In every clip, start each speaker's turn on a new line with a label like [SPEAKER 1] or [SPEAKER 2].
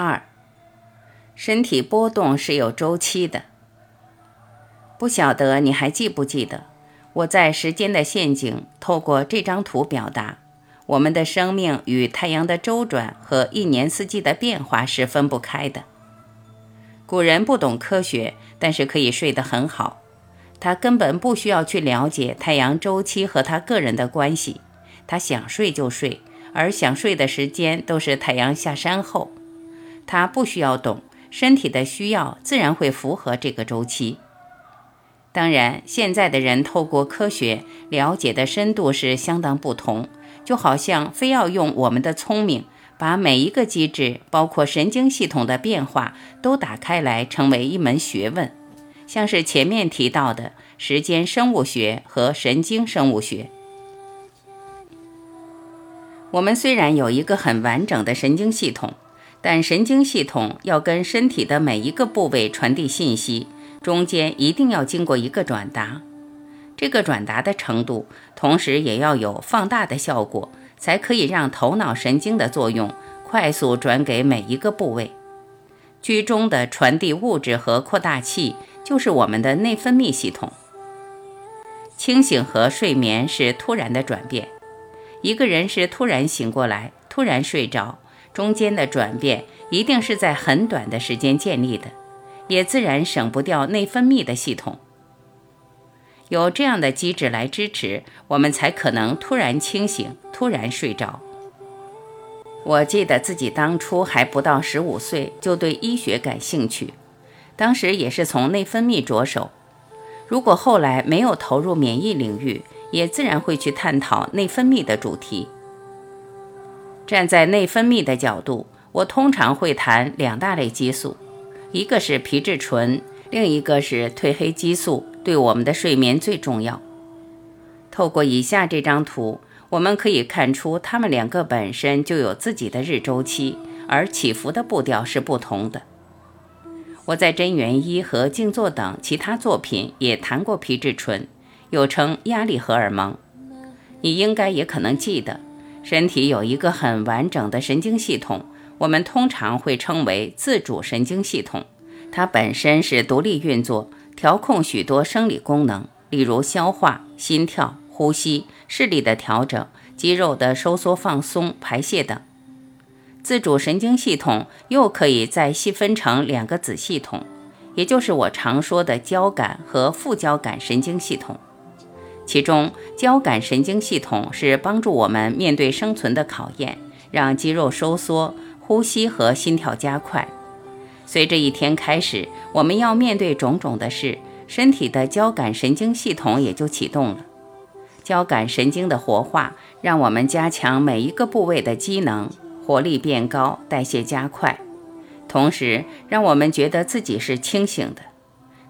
[SPEAKER 1] 二，身体波动是有周期的。不晓得你还记不记得，我在《时间的陷阱》透过这张图表达，我们的生命与太阳的周转和一年四季的变化是分不开的。古人不懂科学，但是可以睡得很好。他根本不需要去了解太阳周期和他个人的关系，他想睡就睡，而想睡的时间都是太阳下山后。他不需要懂身体的需要，自然会符合这个周期。当然，现在的人透过科学了解的深度是相当不同，就好像非要用我们的聪明把每一个机制，包括神经系统的变化都打开来，成为一门学问，像是前面提到的时间生物学和神经生物学。我们虽然有一个很完整的神经系统。但神经系统要跟身体的每一个部位传递信息，中间一定要经过一个转达。这个转达的程度，同时也要有放大的效果，才可以让头脑神经的作用快速转给每一个部位。居中的传递物质和扩大器就是我们的内分泌系统。清醒和睡眠是突然的转变，一个人是突然醒过来，突然睡着。中间的转变一定是在很短的时间建立的，也自然省不掉内分泌的系统。有这样的机制来支持，我们才可能突然清醒，突然睡着。我记得自己当初还不到十五岁就对医学感兴趣，当时也是从内分泌着手。如果后来没有投入免疫领域，也自然会去探讨内分泌的主题。站在内分泌的角度，我通常会谈两大类激素，一个是皮质醇，另一个是褪黑激素，对我们的睡眠最重要。透过以下这张图，我们可以看出，它们两个本身就有自己的日周期，而起伏的步调是不同的。我在《真元一》和《静坐》等其他作品也谈过皮质醇，又称压力荷尔蒙，你应该也可能记得。身体有一个很完整的神经系统，我们通常会称为自主神经系统。它本身是独立运作，调控许多生理功能，例如消化、心跳、呼吸、视力的调整、肌肉的收缩放松、排泄等。自主神经系统又可以再细分成两个子系统，也就是我常说的交感和副交感神经系统。其中，交感神经系统是帮助我们面对生存的考验，让肌肉收缩、呼吸和心跳加快。随着一天开始，我们要面对种种的事，身体的交感神经系统也就启动了。交感神经的活化，让我们加强每一个部位的机能，活力变高，代谢加快，同时让我们觉得自己是清醒的。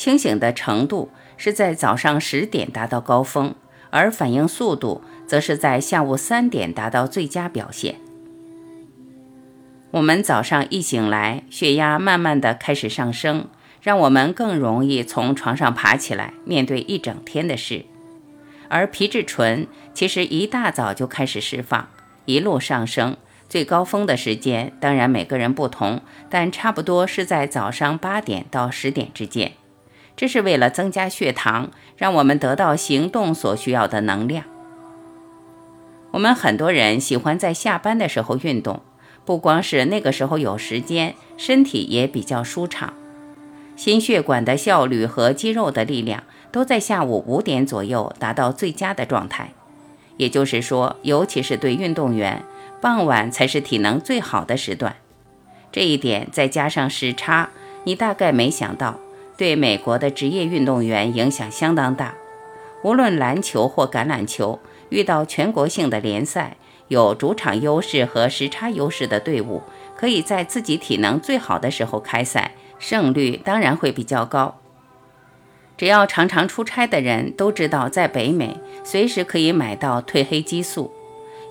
[SPEAKER 1] 清醒的程度。是在早上十点达到高峰，而反应速度则是在下午三点达到最佳表现。我们早上一醒来，血压慢慢的开始上升，让我们更容易从床上爬起来，面对一整天的事。而皮质醇其实一大早就开始释放，一路上升，最高峰的时间当然每个人不同，但差不多是在早上八点到十点之间。这是为了增加血糖，让我们得到行动所需要的能量。我们很多人喜欢在下班的时候运动，不光是那个时候有时间，身体也比较舒畅，心血管的效率和肌肉的力量都在下午五点左右达到最佳的状态。也就是说，尤其是对运动员，傍晚才是体能最好的时段。这一点再加上时差，你大概没想到。对美国的职业运动员影响相当大，无论篮球或橄榄球，遇到全国性的联赛，有主场优势和时差优势的队伍，可以在自己体能最好的时候开赛，胜率当然会比较高。只要常常出差的人都知道，在北美随时可以买到褪黑激素，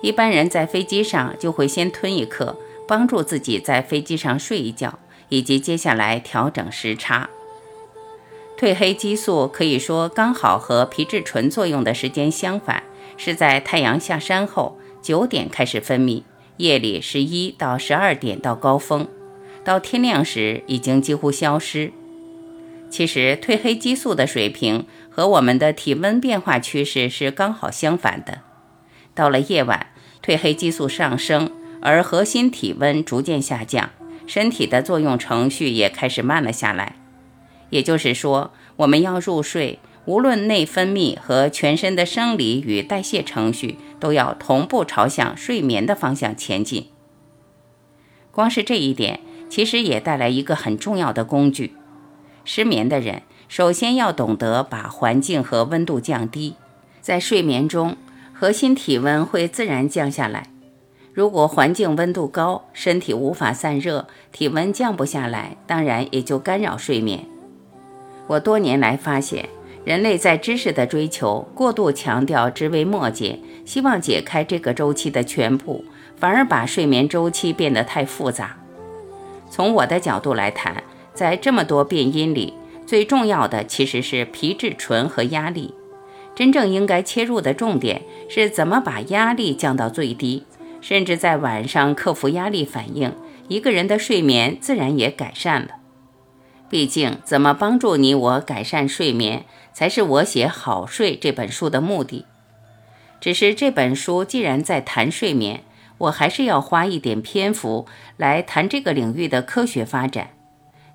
[SPEAKER 1] 一般人在飞机上就会先吞一颗，帮助自己在飞机上睡一觉，以及接下来调整时差。褪黑激素可以说刚好和皮质醇作用的时间相反，是在太阳下山后九点开始分泌，夜里十一到十二点到高峰。到天亮时已经几乎消失。其实，褪黑激素的水平和我们的体温变化趋势是刚好相反的。到了夜晚，褪黑激素上升，而核心体温逐渐下降，身体的作用程序也开始慢了下来。也就是说，我们要入睡，无论内分泌和全身的生理与代谢程序，都要同步朝向睡眠的方向前进。光是这一点，其实也带来一个很重要的工具。失眠的人首先要懂得把环境和温度降低，在睡眠中，核心体温会自然降下来。如果环境温度高，身体无法散热，体温降不下来，当然也就干扰睡眠。我多年来发现，人类在知识的追求过度强调枝微末节，希望解开这个周期的全部，反而把睡眠周期变得太复杂。从我的角度来谈，在这么多变因里，最重要的其实是皮质醇和压力。真正应该切入的重点是怎么把压力降到最低，甚至在晚上克服压力反应，一个人的睡眠自然也改善了。毕竟，怎么帮助你我改善睡眠，才是我写《好睡》这本书的目的。只是这本书既然在谈睡眠，我还是要花一点篇幅来谈这个领域的科学发展。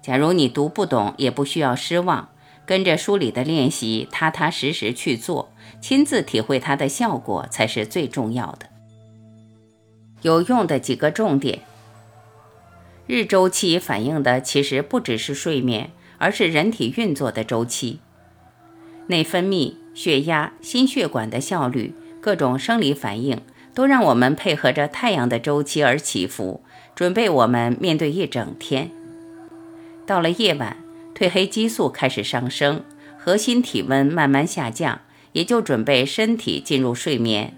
[SPEAKER 1] 假如你读不懂，也不需要失望，跟着书里的练习，踏踏实实去做，亲自体会它的效果才是最重要的。有用的几个重点：日周期反映的其实不只是睡眠，而是人体运作的周期，内分泌、血压、心血管的效率，各种生理反应，都让我们配合着太阳的周期而起伏，准备我们面对一整天。到了夜晚，褪黑激素开始上升，核心体温慢慢下降，也就准备身体进入睡眠。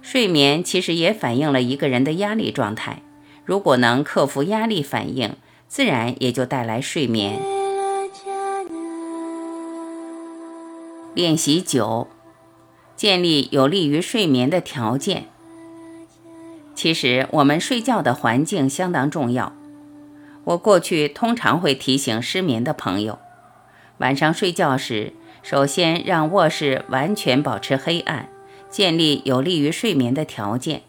[SPEAKER 1] 睡眠其实也反映了一个人的压力状态，如果能克服压力反应，自然也就带来睡眠。练习九，建立有利于睡眠的条件。其实我们睡觉的环境相当重要。我过去通常会提醒失眠的朋友，晚上睡觉时，首先让卧室完全保持黑暗，建立有利于睡眠的条件。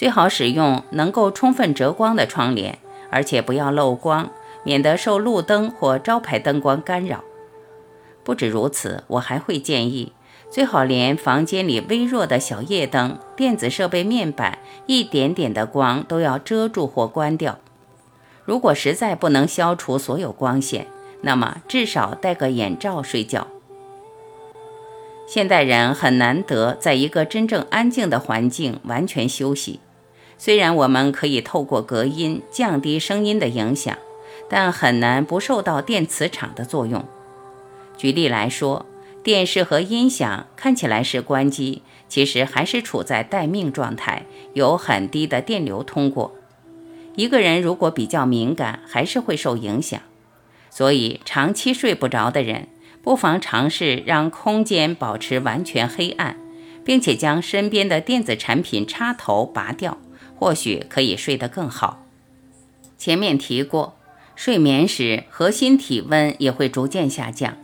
[SPEAKER 1] 最好使用能够充分遮光的窗帘，而且不要漏光，免得受路灯或招牌灯光干扰。不止如此，我还会建议，最好连房间里微弱的小夜灯、电子设备面板一点点的光都要遮住或关掉。如果实在不能消除所有光线，那么至少戴个眼罩睡觉。现代人很难得在一个真正安静的环境完全休息。虽然我们可以透过隔音降低声音的影响，但很难不受到电磁场的作用。举例来说，电视和音响看起来是关机，其实还是处在待命状态，有很低的电流通过。一个人如果比较敏感，还是会受影响。所以，长期睡不着的人，不妨尝试让空间保持完全黑暗，并且将身边的电子产品插头拔掉，或许可以睡得更好。前面提过，睡眠时核心体温也会逐渐下降。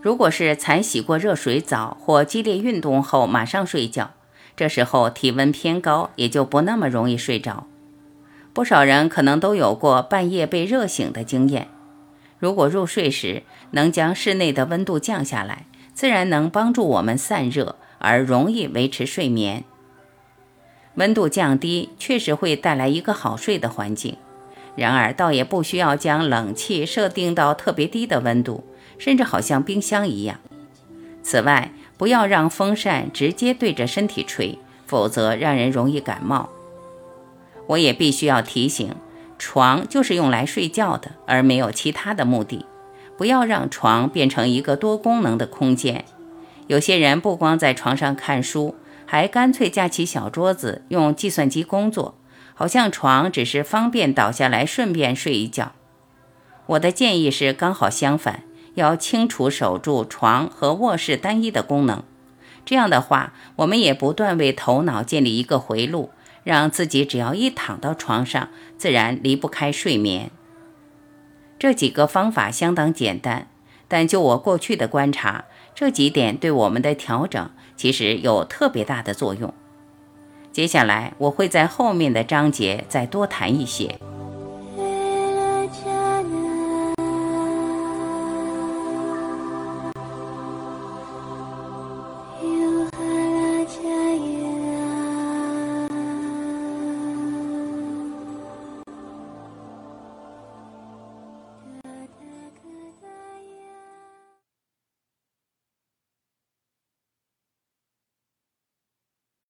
[SPEAKER 1] 如果是才洗过热水澡或激烈运动后马上睡觉，这时候体温偏高，也就不那么容易睡着。不少人可能都有过半夜被热醒的经验。如果入睡时能将室内的温度降下来，自然能帮助我们散热，而容易维持睡眠。温度降低确实会带来一个好睡的环境，然而倒也不需要将冷气设定到特别低的温度，甚至好像冰箱一样。此外，不要让风扇直接对着身体吹，否则让人容易感冒。我也必须要提醒，床就是用来睡觉的，而没有其他的目的。不要让床变成一个多功能的空间。有些人不光在床上看书，还干脆架起小桌子用计算机工作，好像床只是方便倒下来顺便睡一觉。我的建议是刚好相反，要清楚守住床和卧室单一的功能。这样的话，我们也不断为头脑建立一个回路。让自己只要一躺到床上，自然离不开睡眠。这几个方法相当简单，但就我过去的观察，这几点对我们的调整其实有特别大的作用。接下来我会在后面的章节再多谈一些。